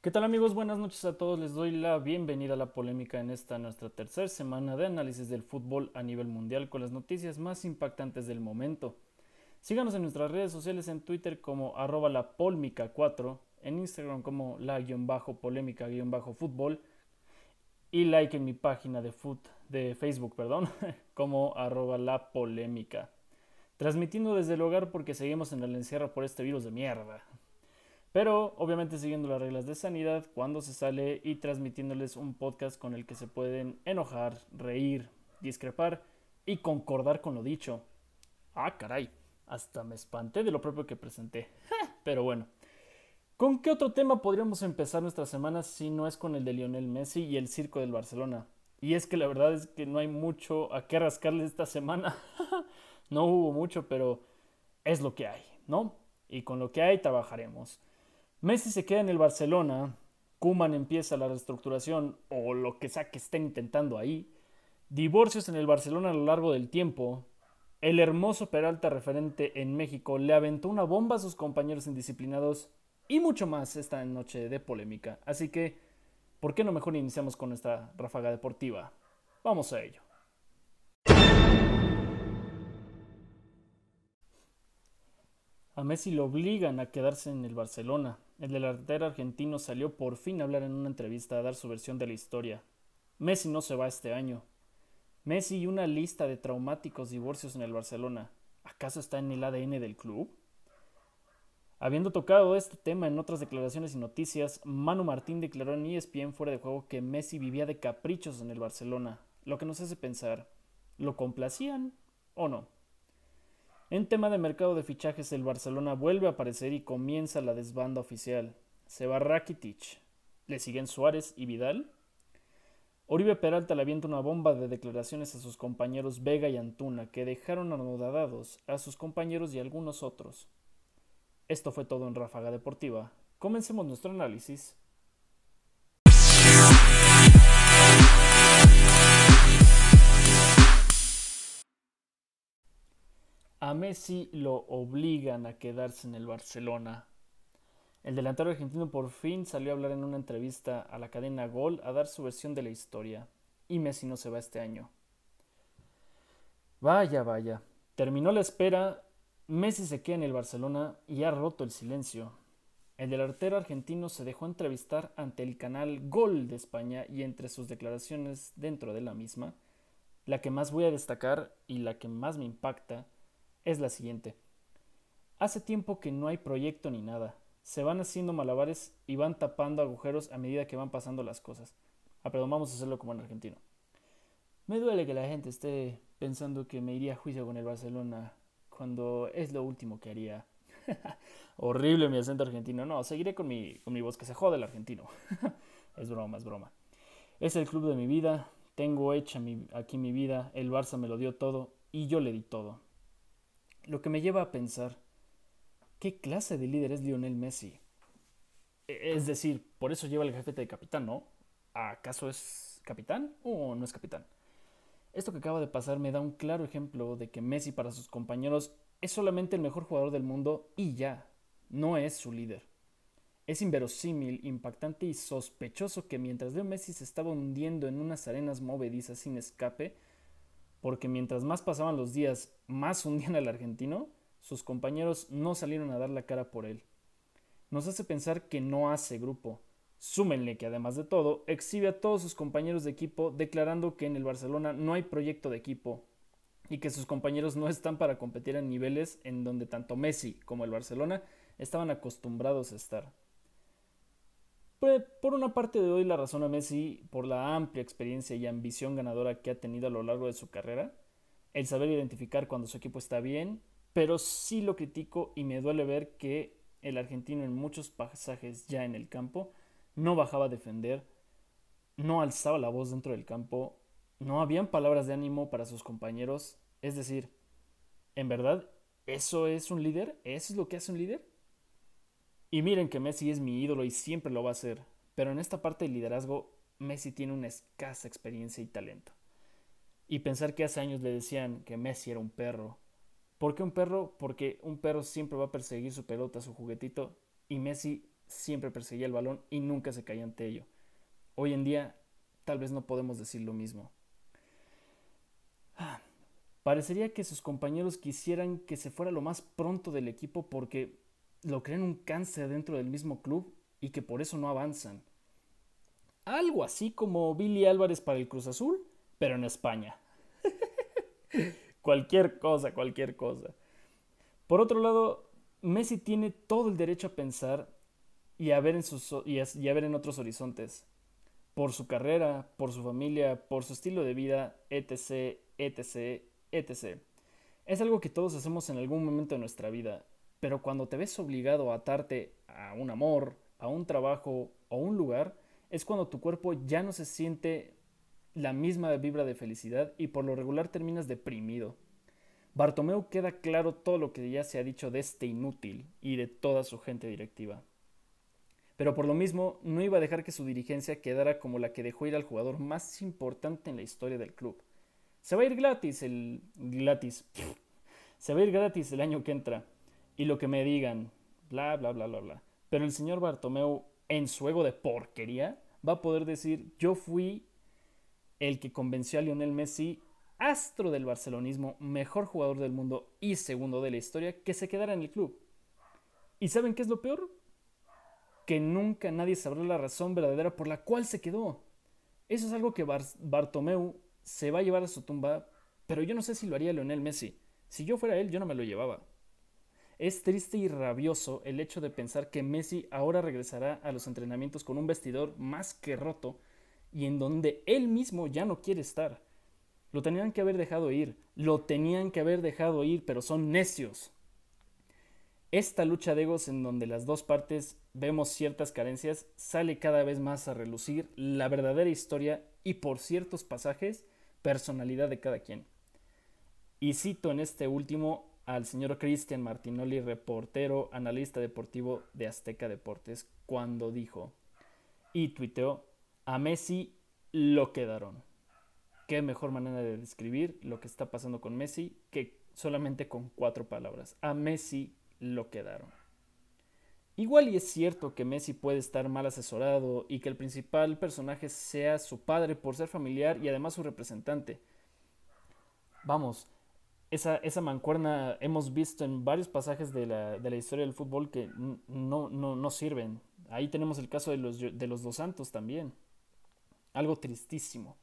¿Qué tal amigos? Buenas noches a todos. Les doy la bienvenida a la polémica en esta nuestra tercera semana de análisis del fútbol a nivel mundial con las noticias más impactantes del momento. Síganos en nuestras redes sociales en Twitter como arroba la 4, en Instagram como la-polémica-fútbol y like en mi página de, de Facebook perdón, como arroba la polémica. Transmitiendo desde el hogar porque seguimos en el encierro por este virus de mierda. Pero obviamente siguiendo las reglas de sanidad cuando se sale y transmitiéndoles un podcast con el que se pueden enojar, reír, discrepar y concordar con lo dicho. Ah, caray, hasta me espanté de lo propio que presenté. Pero bueno, ¿con qué otro tema podríamos empezar nuestra semana si no es con el de Lionel Messi y el circo del Barcelona? Y es que la verdad es que no hay mucho a qué rascarle esta semana. no hubo mucho, pero es lo que hay, ¿no? Y con lo que hay trabajaremos. Messi se queda en el Barcelona, Kuman empieza la reestructuración o lo que sea que estén intentando ahí, divorcios en el Barcelona a lo largo del tiempo, el hermoso Peralta referente en México le aventó una bomba a sus compañeros indisciplinados y mucho más esta noche de polémica. Así que, ¿por qué no mejor iniciamos con nuestra ráfaga deportiva? Vamos a ello. A Messi lo obligan a quedarse en el Barcelona. El delantero argentino salió por fin a hablar en una entrevista a dar su versión de la historia. Messi no se va este año. Messi y una lista de traumáticos divorcios en el Barcelona. ¿Acaso está en el ADN del club? Habiendo tocado este tema en otras declaraciones y noticias, Manu Martín declaró en ESPN fuera de juego que Messi vivía de caprichos en el Barcelona, lo que nos hace pensar, ¿lo complacían o no? En tema de mercado de fichajes, el Barcelona vuelve a aparecer y comienza la desbanda oficial. Se va Rakitic. Le siguen Suárez y Vidal. Oribe Peralta le avienta una bomba de declaraciones a sus compañeros Vega y Antuna, que dejaron anodados a sus compañeros y algunos otros. Esto fue todo en Ráfaga Deportiva. Comencemos nuestro análisis. A Messi lo obligan a quedarse en el Barcelona. El delantero argentino por fin salió a hablar en una entrevista a la cadena Gol a dar su versión de la historia. Y Messi no se va este año. Vaya, vaya. Terminó la espera. Messi se queda en el Barcelona y ha roto el silencio. El delantero argentino se dejó entrevistar ante el canal Gol de España y entre sus declaraciones dentro de la misma, la que más voy a destacar y la que más me impacta es la siguiente. Hace tiempo que no hay proyecto ni nada. Se van haciendo malabares y van tapando agujeros a medida que van pasando las cosas. Ah, perdón, vamos a hacerlo como en argentino. Me duele que la gente esté pensando que me iría a juicio con el Barcelona cuando es lo último que haría. Horrible mi acento argentino. No, seguiré con mi, con mi voz que se jode el argentino. es broma, es broma. Es el club de mi vida. Tengo hecha aquí mi vida. El Barça me lo dio todo y yo le di todo. Lo que me lleva a pensar, ¿qué clase de líder es Lionel Messi? E, es decir, por eso lleva el jefete de capitán, ¿no? ¿Acaso es capitán o no es capitán? Esto que acaba de pasar me da un claro ejemplo de que Messi para sus compañeros es solamente el mejor jugador del mundo y ya, no es su líder. Es inverosímil, impactante y sospechoso que mientras Leo Messi se estaba hundiendo en unas arenas movedizas sin escape, porque mientras más pasaban los días, más hundían al argentino, sus compañeros no salieron a dar la cara por él. Nos hace pensar que no hace grupo. Súmenle que además de todo, exhibe a todos sus compañeros de equipo declarando que en el Barcelona no hay proyecto de equipo y que sus compañeros no están para competir en niveles en donde tanto Messi como el Barcelona estaban acostumbrados a estar. Pues, por una parte doy la razón a Messi por la amplia experiencia y ambición ganadora que ha tenido a lo largo de su carrera, el saber identificar cuando su equipo está bien, pero sí lo critico y me duele ver que el argentino en muchos pasajes ya en el campo no bajaba a defender, no alzaba la voz dentro del campo, no habían palabras de ánimo para sus compañeros, es decir, ¿en verdad eso es un líder? ¿Eso es lo que hace un líder? Y miren que Messi es mi ídolo y siempre lo va a ser, pero en esta parte del liderazgo Messi tiene una escasa experiencia y talento. Y pensar que hace años le decían que Messi era un perro. ¿Por qué un perro? Porque un perro siempre va a perseguir su pelota, su juguetito, y Messi siempre perseguía el balón y nunca se caía ante ello. Hoy en día tal vez no podemos decir lo mismo. Ah, parecería que sus compañeros quisieran que se fuera lo más pronto del equipo porque lo creen un cáncer dentro del mismo club y que por eso no avanzan. Algo así como Billy Álvarez para el Cruz Azul, pero en España. cualquier cosa, cualquier cosa. Por otro lado, Messi tiene todo el derecho a pensar y a ver en, sus, y a ver en otros horizontes. Por su carrera, por su familia, por su estilo de vida, etc., etc., etc. Es algo que todos hacemos en algún momento de nuestra vida, pero cuando te ves obligado a atarte a un amor, a un trabajo o un lugar, es cuando tu cuerpo ya no se siente la misma vibra de felicidad y por lo regular terminas deprimido. Bartomeu queda claro todo lo que ya se ha dicho de este inútil y de toda su gente directiva. Pero por lo mismo no iba a dejar que su dirigencia quedara como la que dejó ir al jugador más importante en la historia del club. Se va a ir gratis el gratis. Se va a ir gratis el año que entra. Y lo que me digan, bla bla bla bla bla. Pero el señor Bartomeu en su ego de porquería va a poder decir, "Yo fui el que convenció a Lionel Messi, astro del barcelonismo, mejor jugador del mundo y segundo de la historia, que se quedara en el club." ¿Y saben qué es lo peor? que nunca nadie sabrá la razón verdadera por la cual se quedó. Eso es algo que Bartomeu se va a llevar a su tumba, pero yo no sé si lo haría Leonel Messi. Si yo fuera él, yo no me lo llevaba. Es triste y rabioso el hecho de pensar que Messi ahora regresará a los entrenamientos con un vestidor más que roto y en donde él mismo ya no quiere estar. Lo tenían que haber dejado ir, lo tenían que haber dejado ir, pero son necios. Esta lucha de egos en donde las dos partes vemos ciertas carencias sale cada vez más a relucir la verdadera historia y por ciertos pasajes personalidad de cada quien. Y cito en este último al señor Cristian Martinoli, reportero, analista deportivo de Azteca Deportes, cuando dijo y tuiteó, a Messi lo quedaron. Qué mejor manera de describir lo que está pasando con Messi que solamente con cuatro palabras. A Messi lo quedaron. Igual y es cierto que Messi puede estar mal asesorado y que el principal personaje sea su padre por ser familiar y además su representante. Vamos, esa, esa mancuerna hemos visto en varios pasajes de la, de la historia del fútbol que no, no, no, sirven. Ahí tenemos el caso de los, de los dos santos también. Algo tristísimo.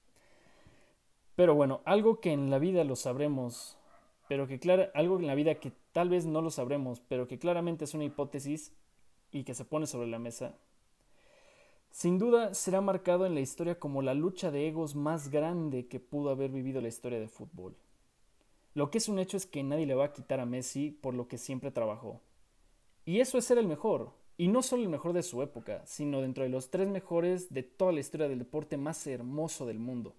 Pero bueno, algo que en la vida lo sabremos pero que claro, algo en la vida que tal vez no lo sabremos, pero que claramente es una hipótesis y que se pone sobre la mesa, sin duda será marcado en la historia como la lucha de egos más grande que pudo haber vivido la historia de fútbol. Lo que es un hecho es que nadie le va a quitar a Messi por lo que siempre trabajó. Y eso es ser el mejor, y no solo el mejor de su época, sino dentro de los tres mejores de toda la historia del deporte más hermoso del mundo.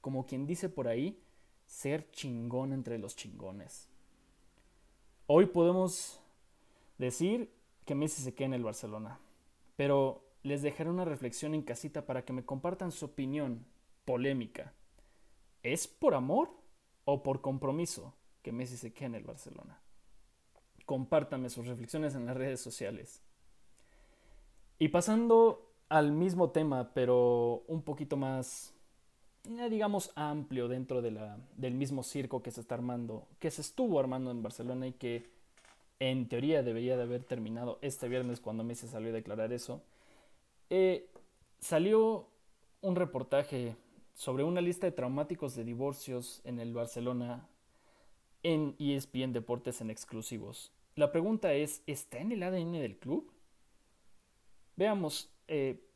Como quien dice por ahí, ser chingón entre los chingones. Hoy podemos decir que Messi se queda en el Barcelona, pero les dejaré una reflexión en casita para que me compartan su opinión polémica. ¿Es por amor o por compromiso que Messi se queda en el Barcelona? Compártanme sus reflexiones en las redes sociales. Y pasando al mismo tema, pero un poquito más eh, digamos, amplio dentro del mismo circo que se está armando, que se estuvo armando en Barcelona y que en teoría debería de haber terminado este viernes cuando Messi salió a declarar eso. Eh, salió un reportaje sobre una lista de traumáticos de divorcios en el Barcelona en ESPN Deportes en exclusivos. La pregunta es, ¿está en el ADN del club? Veamos, eh,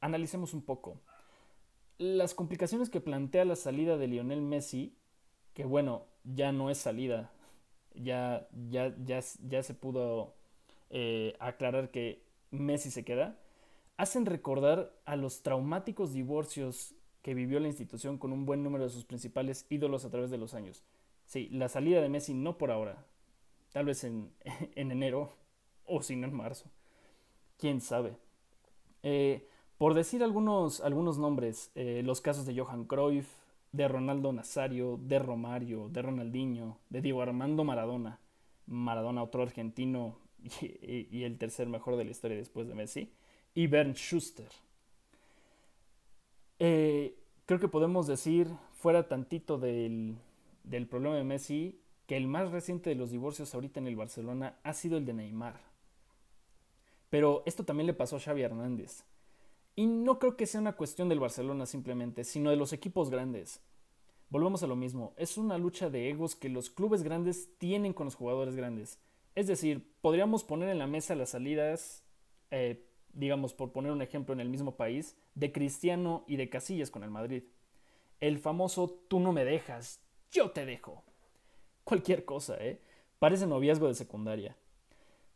analicemos un poco las complicaciones que plantea la salida de Lionel Messi, que bueno, ya no es salida, ya, ya, ya, ya se pudo eh, aclarar que Messi se queda, hacen recordar a los traumáticos divorcios que vivió la institución con un buen número de sus principales ídolos a través de los años. Sí, la salida de Messi no por ahora, tal vez en, en enero o si no en marzo, quién sabe. Eh, por decir algunos, algunos nombres, eh, los casos de Johan Cruyff, de Ronaldo Nazario, de Romario, de Ronaldinho, de Diego Armando Maradona, Maradona otro argentino y, el tercer mejor de la historia después de Messi, y Bernd Schuster. Eh, creo que podemos decir, fuera tantito del, del problema de Messi, que el más reciente de los divorcios ahorita en el Barcelona ha sido el de Neymar. Pero esto también le pasó a Xavi Hernández. Y no creo que sea una cuestión del Barcelona simplemente, sino de los equipos grandes. Volvemos a lo mismo, es una lucha de egos que los clubes grandes tienen con los jugadores grandes. Es decir, podríamos poner en la mesa las salidas, eh, digamos por poner un ejemplo en el mismo país, de Cristiano y de Casillas con el Madrid. El famoso tú no me dejas, yo te dejo. Cualquier cosa, ¿eh? Parece noviazgo de secundaria.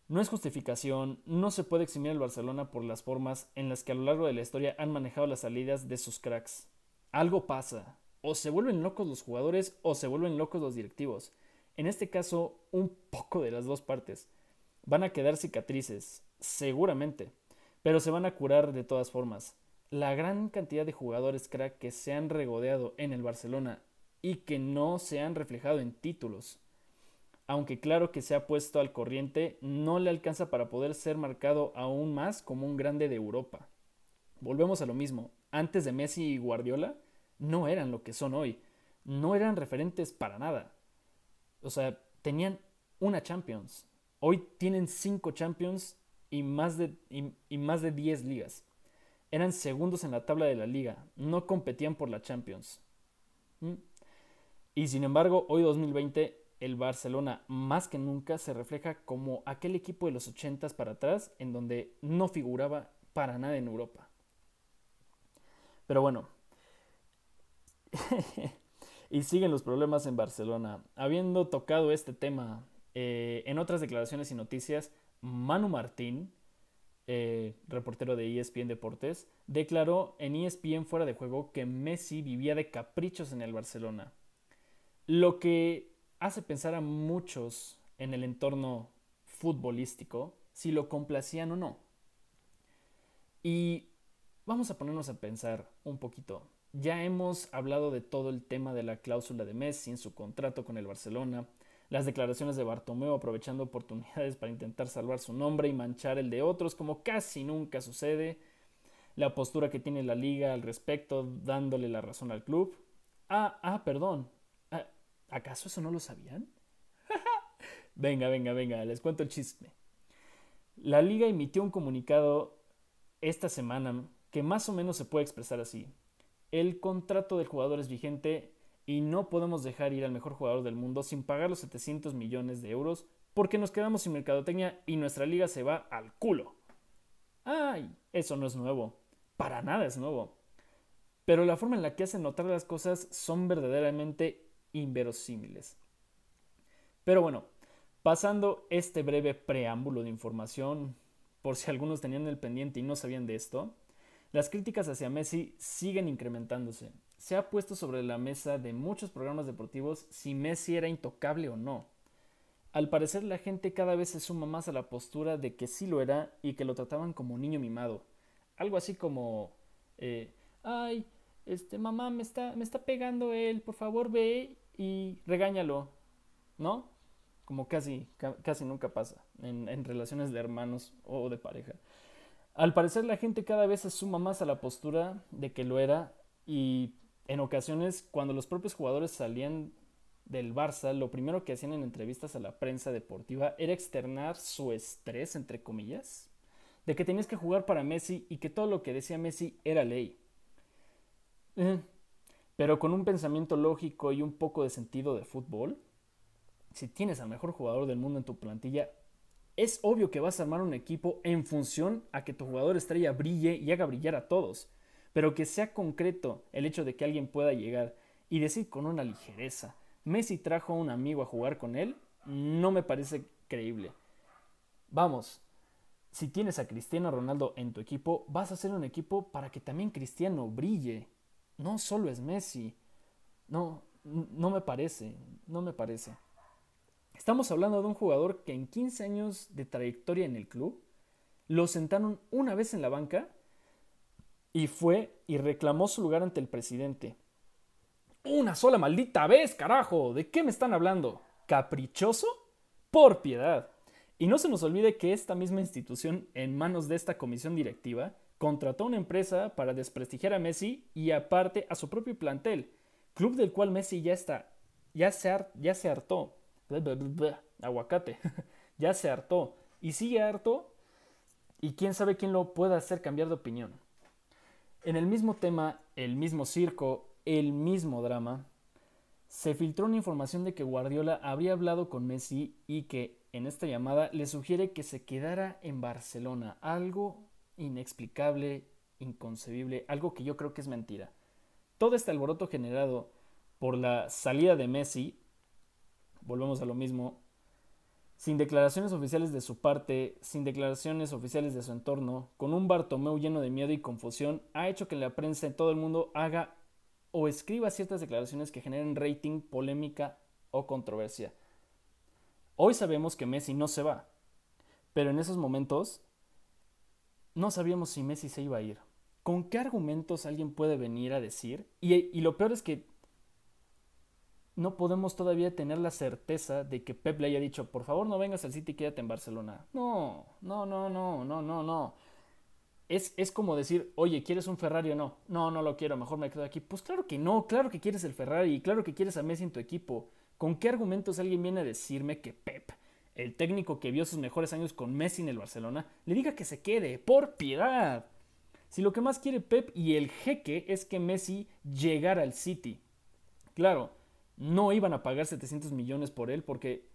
No es justificación, no se puede eximir al Barcelona por las formas en las que a lo largo de la historia han manejado las salidas de sus cracks. Algo pasa, o se vuelven locos los jugadores o se vuelven locos los directivos. En este caso, un poco de las dos partes. Van a quedar cicatrices, seguramente, pero se van a curar de todas formas. La gran cantidad de jugadores crack que se han regodeado en el Barcelona y que no se han reflejado en títulos aunque claro que se ha puesto al corriente, no le alcanza para poder ser marcado aún más como un grande de Europa. Volvemos a lo mismo, antes de Messi y Guardiola no eran lo que son hoy, no eran referentes para nada. O sea, tenían una Champions, hoy tienen cinco Champions y más de, y, más de 10 ligas. Eran segundos en la tabla de la liga, no competían por la Champions. ¿Mm? Y sin embargo, hoy 2020 el Barcelona más que nunca se refleja como aquel equipo de los 80 para atrás en donde no figuraba para nada en Europa. Pero bueno, y siguen los problemas en Barcelona. Habiendo tocado este tema eh, en otras declaraciones y noticias, Manu Martín, eh, reportero de ESPN Deportes, declaró en ESPN fuera de juego que Messi vivía de caprichos en el Barcelona. Lo que hace pensar a muchos en el entorno futbolístico si lo complacían o no. Y vamos a ponernos a pensar un poquito. Ya hemos hablado de todo el tema de la cláusula de Messi en su contrato con el Barcelona, las declaraciones de Bartomeu aprovechando oportunidades para intentar salvar su nombre y manchar el de otros como casi nunca sucede, la postura que tiene la liga al respecto dándole la razón al club. Ah, ah, perdón, ¿Acaso eso no lo sabían? venga, venga, venga, les cuento el chisme. La liga emitió un comunicado esta semana que más o menos se puede expresar así. El contrato del jugador es vigente y no podemos dejar ir al mejor jugador del mundo sin pagar los 700 millones de euros porque nos quedamos sin mercadotecnia y nuestra liga se va al culo. Ay, eso no es nuevo. Para nada es nuevo. Pero la forma en la que hacen notar las cosas son verdaderamente inverosímiles. Pero bueno, pasando este breve preámbulo de información, por si algunos tenían el pendiente y no sabían de esto, las críticas hacia Messi siguen incrementándose. Se ha puesto sobre la mesa de muchos programas deportivos si Messi era intocable o no. Al parecer la gente cada vez se suma más a la postura de que sí lo era y que lo trataban como un niño mimado. Algo así como, eh, ay, este, mamá, me está, me está pegando él, por favor ve y regáñalo, ¿no? Como casi, casi nunca pasa en, en relaciones de hermanos o de pareja. Al parecer la gente cada vez se suma más a la postura de que lo era y en ocasiones cuando los propios jugadores salían del Barça, lo primero que hacían en entrevistas a la prensa deportiva era externar su estrés, entre comillas, de que tenías que jugar para Messi y que todo lo que decía Messi era ley. Eh, pero con un pensamiento lógico y un poco de sentido de fútbol, si tienes al mejor jugador del mundo en tu plantilla, es obvio que vas a armar un equipo en función a que tu jugador estrella brille y haga brillar a todos, pero que sea concreto el hecho de que alguien pueda llegar y decir con una ligereza, Messi trajo a un amigo a jugar con él, no me parece creíble. Vamos, si tienes a Cristiano Ronaldo en tu equipo, vas a hacer un equipo para que también Cristiano brille no solo es Messi. No, no me parece, no me parece. Estamos hablando de un jugador que en 15 años de trayectoria en el club lo sentaron una vez en la banca y fue y reclamó su lugar ante el presidente. Una sola maldita vez, carajo. ¿De qué me están hablando? ¿Caprichoso? Por piedad. Y no se nos olvide que esta misma institución, en manos de esta comisión directiva, contrató a una empresa para desprestigiar a Messi y aparte a su propio plantel, club del cual Messi ya está, ya se, ya se hartó. aguacate, ya se hartó. Y sigue harto y quién sabe quién lo pueda hacer cambiar de opinión. En el mismo tema, el mismo circo, el mismo drama, se filtró una información de que Guardiola habría hablado con Messi y que en esta llamada le sugiere que se quedara en Barcelona. Algo inexplicable, inconcebible, algo que yo creo que es mentira. Todo este alboroto generado por la salida de Messi, volvemos a lo mismo, sin declaraciones oficiales de su parte, sin declaraciones oficiales de su entorno, con un Bartomeu lleno de miedo y confusión, ha hecho que la prensa en todo el mundo haga o escriba ciertas declaraciones que generen rating, polémica o controversia. Hoy sabemos que Messi no se va, pero en esos momentos no sabíamos si Messi se iba a ir. ¿Con qué argumentos alguien puede venir a decir? Y, y lo peor es que no podemos todavía tener la certeza de que Pep le haya dicho, por favor no vengas al City, quédate en Barcelona. No, no, no, no, no, no, no. Es, es como decir, oye, ¿quieres un Ferrari o no? No, no lo quiero, mejor me quedo aquí. Pues claro que no, claro que quieres el Ferrari, claro que quieres a Messi en tu equipo. ¿Con qué argumentos alguien viene a decirme que Pep, el técnico que vio sus mejores años con Messi en el Barcelona, le diga que se quede? Por piedad. Si lo que más quiere Pep y el jeque es que Messi llegara al City. Claro, no iban a pagar 700 millones por él porque...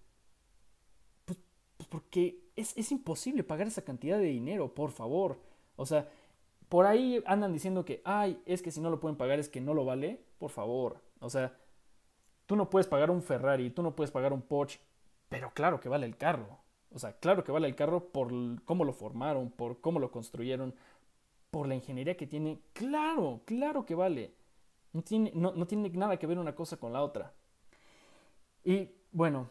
Pues, pues porque es, es imposible pagar esa cantidad de dinero, por favor. O sea, por ahí andan diciendo que, ay, es que si no lo pueden pagar es que no lo vale. Por favor. O sea, tú no puedes pagar un Ferrari, tú no puedes pagar un Porsche, pero claro que vale el carro. O sea, claro que vale el carro por cómo lo formaron, por cómo lo construyeron, por la ingeniería que tiene. Claro, claro que vale. No tiene, no, tiene nada que ver una cosa con la otra. Y bueno,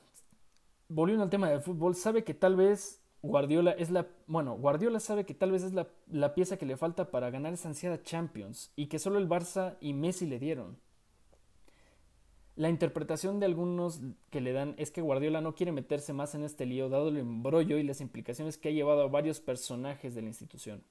volviendo al tema del fútbol, sabe que tal vez Guardiola es la. Bueno, Guardiola sabe que tal vez es la, la pieza que le falta para ganar esa ansiada Champions y que solo el Barça y Messi le dieron. La interpretación de algunos que le dan es que Guardiola no quiere meterse más en este lío dado el embrollo y las implicaciones que ha llevado a varios personajes de la institución.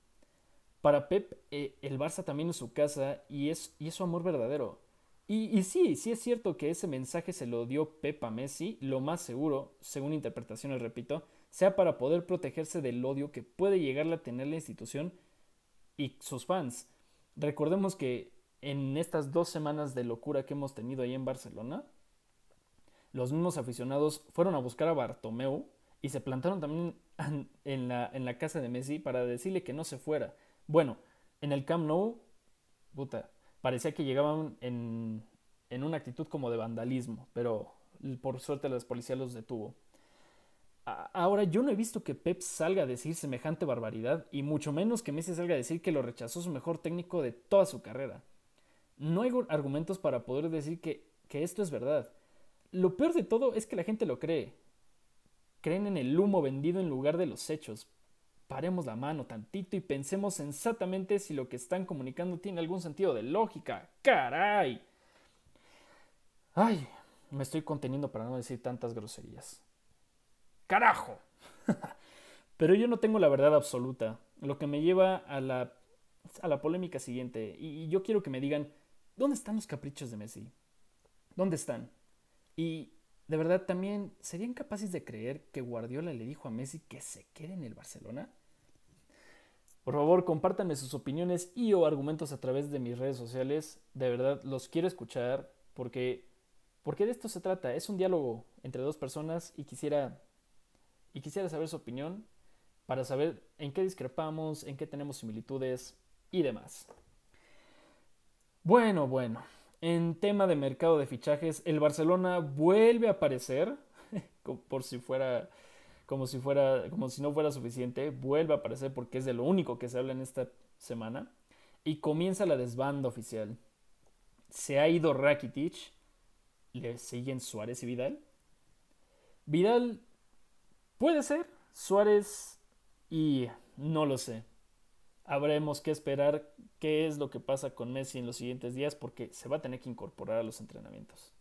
Para Pep, eh, el Barça también es su casa y es, y es su amor verdadero. Y, y, sí, sí es cierto que ese mensaje se lo dio Pep a Messi, lo más seguro, según interpretaciones, repito, sea para poder protegerse del odio que puede llegarle a tener la institución y sus fans. Recordemos que en estas dos semanas de locura que hemos tenido ahí en Barcelona, los mismos aficionados fueron a buscar a Bartomeu y se plantaron también en la, en la casa de Messi para decirle que no se fuera. Bueno, en el Camp Nou, puta, parecía que llegaban en, en una actitud como de vandalismo, pero por suerte la policía los detuvo. Ahora, yo no he visto que Pep salga a decir semejante barbaridad, y mucho menos que Messi salga a decir que lo rechazó su mejor técnico de toda su carrera. No hay argumentos para poder decir que, que esto es verdad. Lo peor de todo es que la gente lo cree. Creen en el humo vendido en lugar de los hechos, paremos la mano tantito y pensemos sensatamente si lo que están comunicando tiene algún sentido de lógica. ¡Caray! Ay, me estoy conteniendo para no decir tantas groserías. ¡Carajo! Pero yo no tengo la verdad absoluta, lo que me lleva a la, a la polémica siguiente. Y yo quiero que me digan, ¿dónde están los caprichos de Messi? ¿Dónde están? Y de verdad también, ¿serían capaces de creer que Guardiola le dijo a Messi que se quede en el Barcelona? Por favor, compártanme sus opiniones y o argumentos a través de mis redes sociales. De verdad, los quiero escuchar porque, porque de esto se trata. Es un diálogo entre dos personas y quisiera, y quisiera saber su opinión para saber en qué discrepamos, en qué tenemos similitudes y demás. Bueno, bueno. En tema de mercado de fichajes, el Barcelona vuelve a aparecer, por si fuera como si fuera, como si no fuera suficiente, vuelve a aparecer porque es de lo único que se habla en esta semana y comienza la desbanda oficial. Se ha ido Rakitic, le siguen Suárez y Vidal. Vidal puede ser, Suárez y no lo sé. Habremos que esperar qué es lo que pasa con Messi en los siguientes días porque se va a tener que incorporar a los entrenamientos.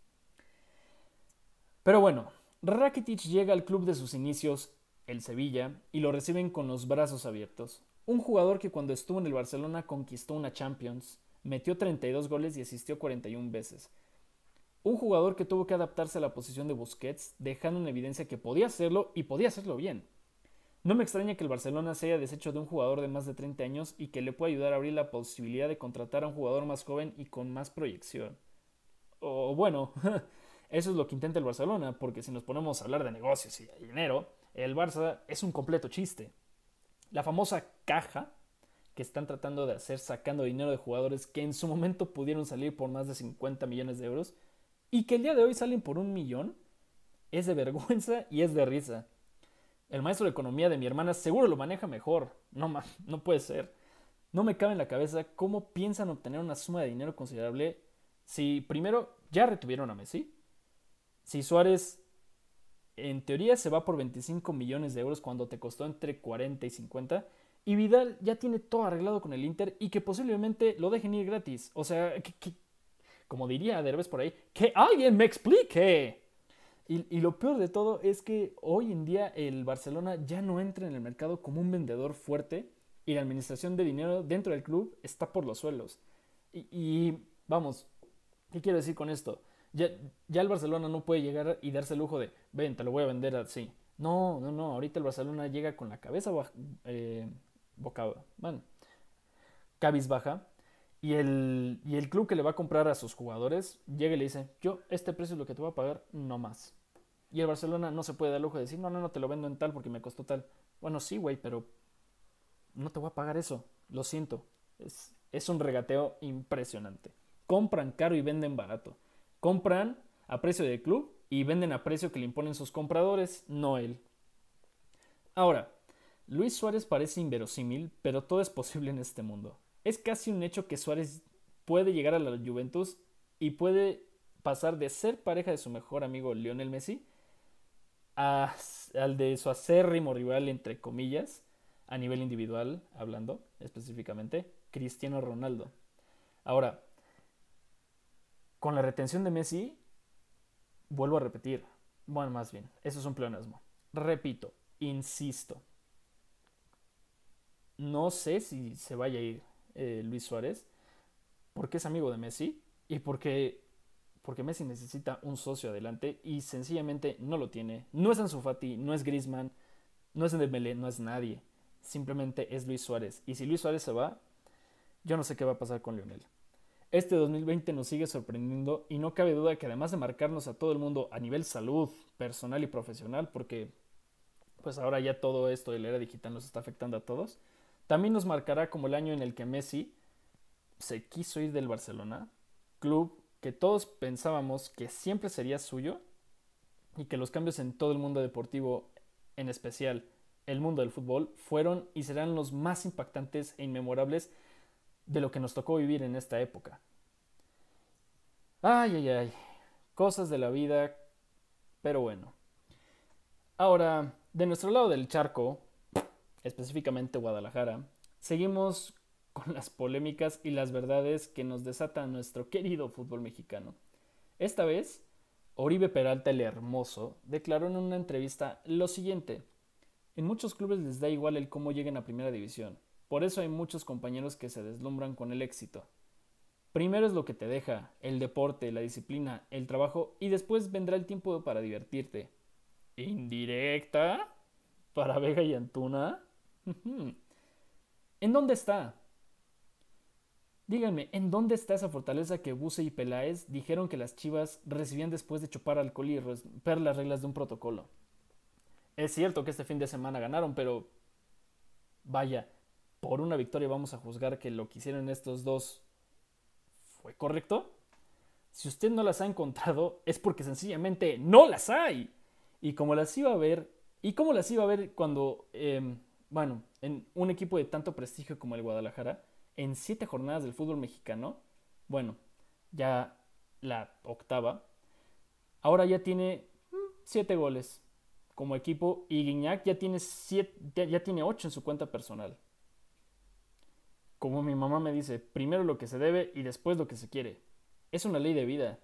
Pero bueno, Rakitic llega al club de sus inicios el Sevilla, y lo reciben con los brazos abiertos. Un jugador que cuando estuvo en el Barcelona conquistó una Champions, metió 32 goles y asistió 41 veces. Un jugador que tuvo que adaptarse a la posición de Busquets, dejando en evidencia que podía hacerlo y podía hacerlo bien. No me extraña que el Barcelona se haya deshecho de un jugador de más de 30 años y que le pueda ayudar a abrir la posibilidad de contratar a un jugador más joven y con más proyección. O bueno, eso es lo que intenta el Barcelona, porque si nos ponemos a hablar de negocios y de dinero, el Barça es un completo chiste. La famosa caja que están tratando de hacer sacando dinero de jugadores que en su momento pudieron salir por más de 50 millones de euros y que el día de hoy salen por un millón, es de vergüenza y es de risa. El maestro de economía de mi hermana seguro lo maneja mejor. No, no puede ser. No me cabe en la cabeza cómo piensan obtener una suma de dinero considerable si primero ya retuvieron a Messi, si Suárez en teoría se va por 25 millones de euros cuando te costó entre 40 y 50, y Vidal ya tiene todo arreglado con el Inter y que posiblemente lo dejen ir gratis. O sea, como diría Derbez por ahí, que alguien me explique. Y, lo peor de todo es que hoy en día el Barcelona ya no entra en el mercado como un vendedor fuerte y la administración de dinero dentro del club está por los suelos. Y, vamos, ¿qué quiero decir con esto? Ya, ya, el Barcelona no puede llegar y darse el lujo de, ven, te lo voy a vender así. No, no, no, ahorita el Barcelona llega con la cabeza eh, boca, bueno, cabizbaja y el, y el club que le va a comprar a sus jugadores llega y le dice, yo este precio es lo que te voy a pagar, no más. Y el Barcelona no se puede dar lujo de decir, no, no, no, te lo vendo en tal porque me costó tal. Bueno, sí, güey, pero no te voy a pagar eso, lo siento. Es, es un regateo impresionante. Compran caro y venden barato. Compran a precio de club y venden a precio que le imponen sus compradores, no él. Ahora, Luis Suárez parece inverosímil, pero todo es posible en este mundo. Es casi un hecho que Suárez puede llegar a la Juventus y puede pasar de ser pareja de su mejor amigo Lionel Messi a, al de su acérrimo rival, entre comillas, a nivel individual, hablando específicamente, Cristiano Ronaldo. Ahora, con la retención de Messi, vuelvo a repetir, bueno, más bien, eso es un pleonasmo. Repito, insisto, no sé si se vaya a ir eh, Luis Suárez, porque es amigo de Messi y porque, porque Messi necesita un socio adelante y sencillamente no lo tiene. No es Ansu Fati, no es Griezmann, no es Dembélé, no es nadie. Simplemente es Luis Suárez. Y si Luis Suárez se va, yo no sé qué va a pasar con Lionel. Este 2020 nos sigue sorprendiendo y no cabe duda que además de marcarnos a todo el mundo a nivel salud, personal y profesional, porque pues ahora ya todo esto de la era digital nos está afectando a todos, también nos marcará como el año en el que Messi se quiso ir del Barcelona, club que todos pensábamos que siempre sería suyo y que los cambios en todo el mundo deportivo, en especial el mundo del fútbol, fueron y serán los más impactantes e inmemorables de lo que nos tocó vivir en esta época. Ay, ay, ay, cosas de la vida, pero bueno. Ahora, de nuestro lado del charco, específicamente Guadalajara, seguimos con las polémicas y las verdades que nos desata nuestro querido fútbol mexicano. Esta vez, Oribe Peralta el Hermoso declaró en una entrevista lo siguiente. En muchos clubes les da igual el cómo lleguen a primera división. Por eso hay muchos compañeros que se deslumbran con el éxito. Primero es lo que te deja, el deporte, la disciplina, el trabajo y después vendrá el tiempo para divertirte. ¿Indirecta? ¿Para Vega y Antuna? ¿En dónde está? Díganme, ¿en dónde está esa fortaleza que Buse y Peláez dijeron que las chivas recibían después de chupar alcohol y romper las reglas de un protocolo? Es cierto que este fin de semana ganaron, pero vaya, por una victoria vamos a juzgar que lo que hicieron estos dos fue correcto. Si usted no las ha encontrado, es porque sencillamente no las hay. Y como las iba a ver, y como las iba a ver cuando em, bueno, en un equipo de tanto prestigio como el Guadalajara, en siete jornadas del fútbol mexicano, bueno, ya la octava, ahora ya tiene mm, siete goles como equipo y Guiñac ya tiene, siete, ya tiene ocho en su cuenta personal. Como mi mamá me dice, primero lo que se debe y después lo que se quiere. Es una ley de vida.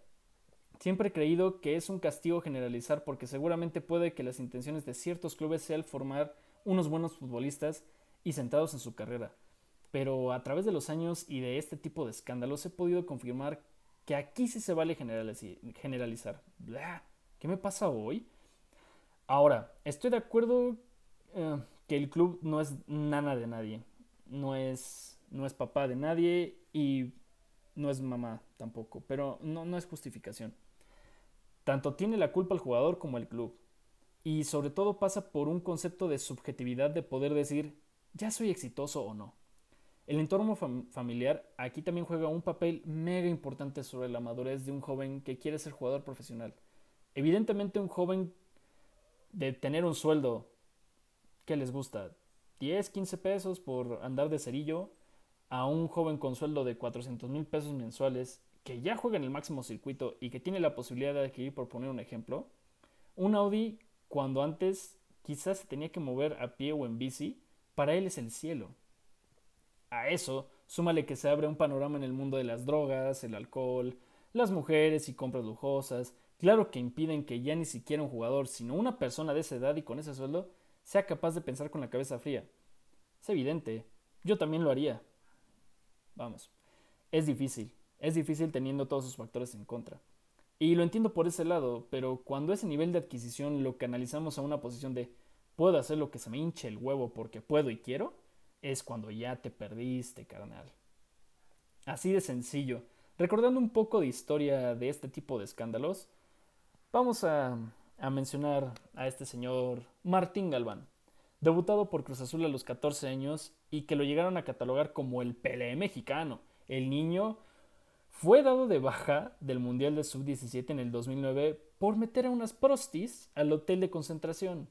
Siempre he creído que es un castigo generalizar porque seguramente puede que las intenciones de ciertos clubes sean formar unos buenos futbolistas y centrados en su carrera. Pero a través de los años y de este tipo de escándalos he podido confirmar que aquí sí se vale generalizar. ¿Qué me pasa hoy? Ahora, estoy de acuerdo eh, que el club no es nana de nadie. No es, no es papá de nadie y no es mamá tampoco. Pero no, no es justificación. Tanto tiene la culpa el jugador como el club. Y sobre todo pasa por un concepto de subjetividad de poder decir, ya soy exitoso o no. El entorno familiar aquí también juega un papel mega importante sobre la madurez de un joven que quiere ser jugador profesional. Evidentemente un joven de tener un sueldo que les gusta 10, 15 pesos por andar de cerillo a un joven con sueldo de 400 mil pesos mensuales que ya juega en el máximo circuito y que tiene la posibilidad de adquirir, por poner un ejemplo, un Audi cuando antes quizás se tenía que mover a pie o en bici, para él es el cielo. A eso, súmale que se abre un panorama en el mundo de las drogas, el alcohol, las mujeres y compras lujosas, claro que impiden que ya ni siquiera un jugador, sino una persona de esa edad y con ese sueldo, sea capaz de pensar con la cabeza fría. Es evidente, yo también lo haría. Vamos, es difícil, es difícil teniendo todos esos factores en contra. Y lo entiendo por ese lado, pero cuando ese nivel de adquisición lo canalizamos a una posición de puedo hacer lo que se me hinche el huevo porque puedo y quiero, es cuando ya te perdiste, carnal. Así de sencillo. Recordando un poco de historia de este tipo de escándalos, vamos a, a mencionar a este señor Martín Galván, debutado por Cruz Azul a los 14 años y que lo llegaron a catalogar como el Pelé mexicano, el niño fue dado de baja del Mundial de Sub-17 en el 2009 por meter a unas prostis al hotel de concentración.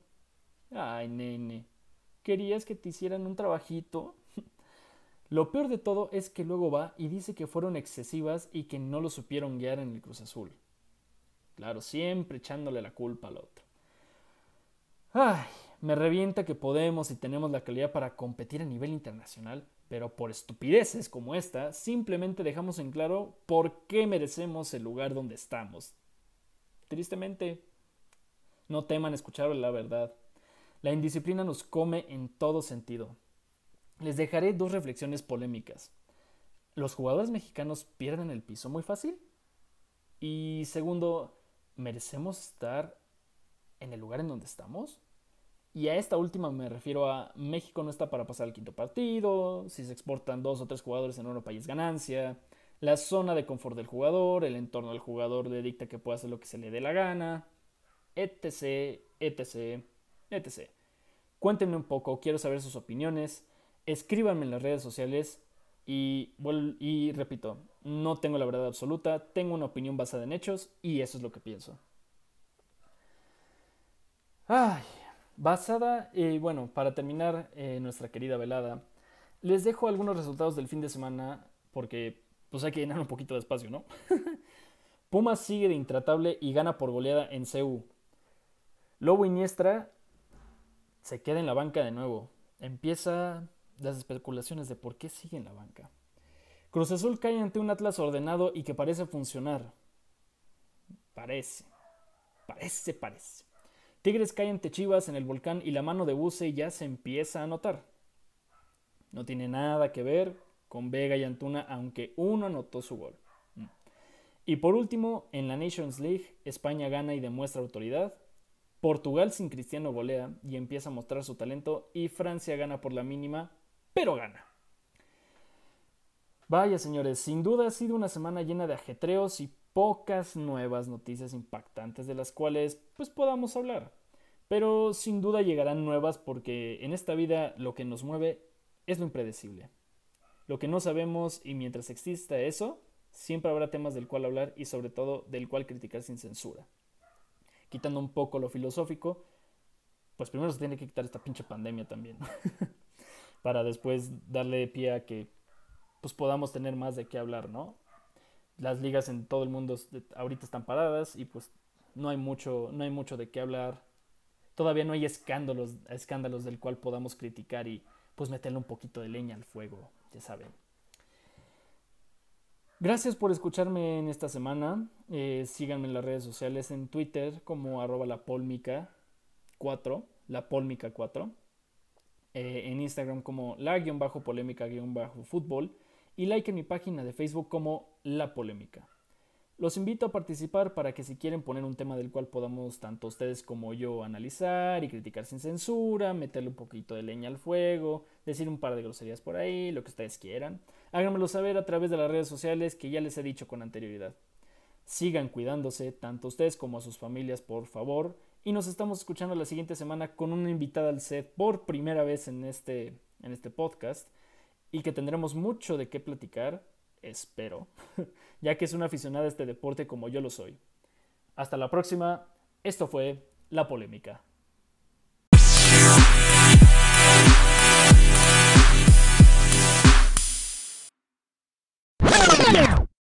Ay, nene, ¿querías que te hicieran un trabajito? Lo peor de todo es que luego va y dice que fueron excesivas y que no lo supieron guiar en el Cruz Azul. Claro, siempre echándole la culpa al otro. Ay, me revienta que podemos y tenemos la calidad para competir a nivel internacional, pero por estupideces como esta, simplemente dejamos en claro por qué merecemos el lugar donde estamos. Tristemente, no teman escuchar la verdad. La indisciplina nos come en todo sentido. Les dejaré dos reflexiones polémicas. ¿Los jugadores mexicanos pierden el piso muy fácil? Y segundo, ¿merecemos estar en el lugar en donde estamos? Y a esta última me refiero a México no está para pasar el quinto partido, si se exportan dos o tres jugadores en otro país ganancia, la zona de confort del jugador, el entorno del jugador le dicta que puede hacer lo que se le dé la gana, etc, etc, etc. Cuéntenme un poco, quiero saber sus opiniones, escríbanme en las redes sociales y, y repito, no tengo la verdad absoluta, tengo una opinión basada en hechos y eso es lo que pienso. Ay, Basada, y bueno, para terminar eh, nuestra querida velada, les dejo algunos resultados del fin de semana porque pues hay que llenar un poquito de espacio, ¿no? Pumas sigue de intratable y gana por goleada en CU. Lobo Iniestra se queda en la banca de nuevo. Empieza las especulaciones de por qué sigue en la banca. Cruz Azul cae ante un Atlas ordenado y que parece funcionar. Parece. Parece, parece. Tigres cae ante Chivas en el volcán y la mano de Buse ya se empieza a notar. No tiene nada que ver con Vega y Antuna, aunque uno anotó su gol. Mm. Y por último, en la Nations League, España gana y demuestra autoridad. Portugal sin Cristiano golea y empieza a mostrar su talento. Y Francia gana por la mínima, pero gana. Vaya señores, sin duda ha sido una semana llena de ajetreos y pocas nuevas noticias impactantes de las cuales pues podamos hablar. Pero sin duda llegarán nuevas porque en esta vida lo que nos mueve es lo impredecible. Lo que no sabemos y mientras exista eso, siempre habrá temas del cual hablar y sobre todo del cual criticar sin censura. Quitando un poco lo filosófico, pues primero se tiene que quitar esta pinche pandemia también. Para después darle pie a que pues podamos tener más de qué hablar, ¿no? Las ligas en todo el mundo ahorita están paradas y pues no hay mucho, no hay mucho de qué hablar. Todavía no hay escándalos, escándalos del cual podamos criticar y pues meterle un poquito de leña al fuego, ya saben. Gracias por escucharme en esta semana. Eh, síganme en las redes sociales en Twitter como arroba la 4, la 4. Eh, en Instagram como la-polémica-fútbol y like en mi página de Facebook como La Polémica. Los invito a participar para que si quieren poner un tema del cual podamos tanto ustedes como yo analizar y criticar sin censura, meterle un poquito de leña al fuego, decir un par de groserías por ahí, lo que ustedes quieran, háganmelo saber a través de las redes sociales que ya les he dicho con anterioridad. Sigan cuidándose, tanto ustedes como a sus familias, por favor, y nos estamos escuchando la siguiente semana con una invitada al set por primera vez en este, en este podcast y que tendremos mucho de qué platicar, espero, ya que es una aficionada a este deporte como yo lo soy. Hasta la próxima, esto fue La Polémica.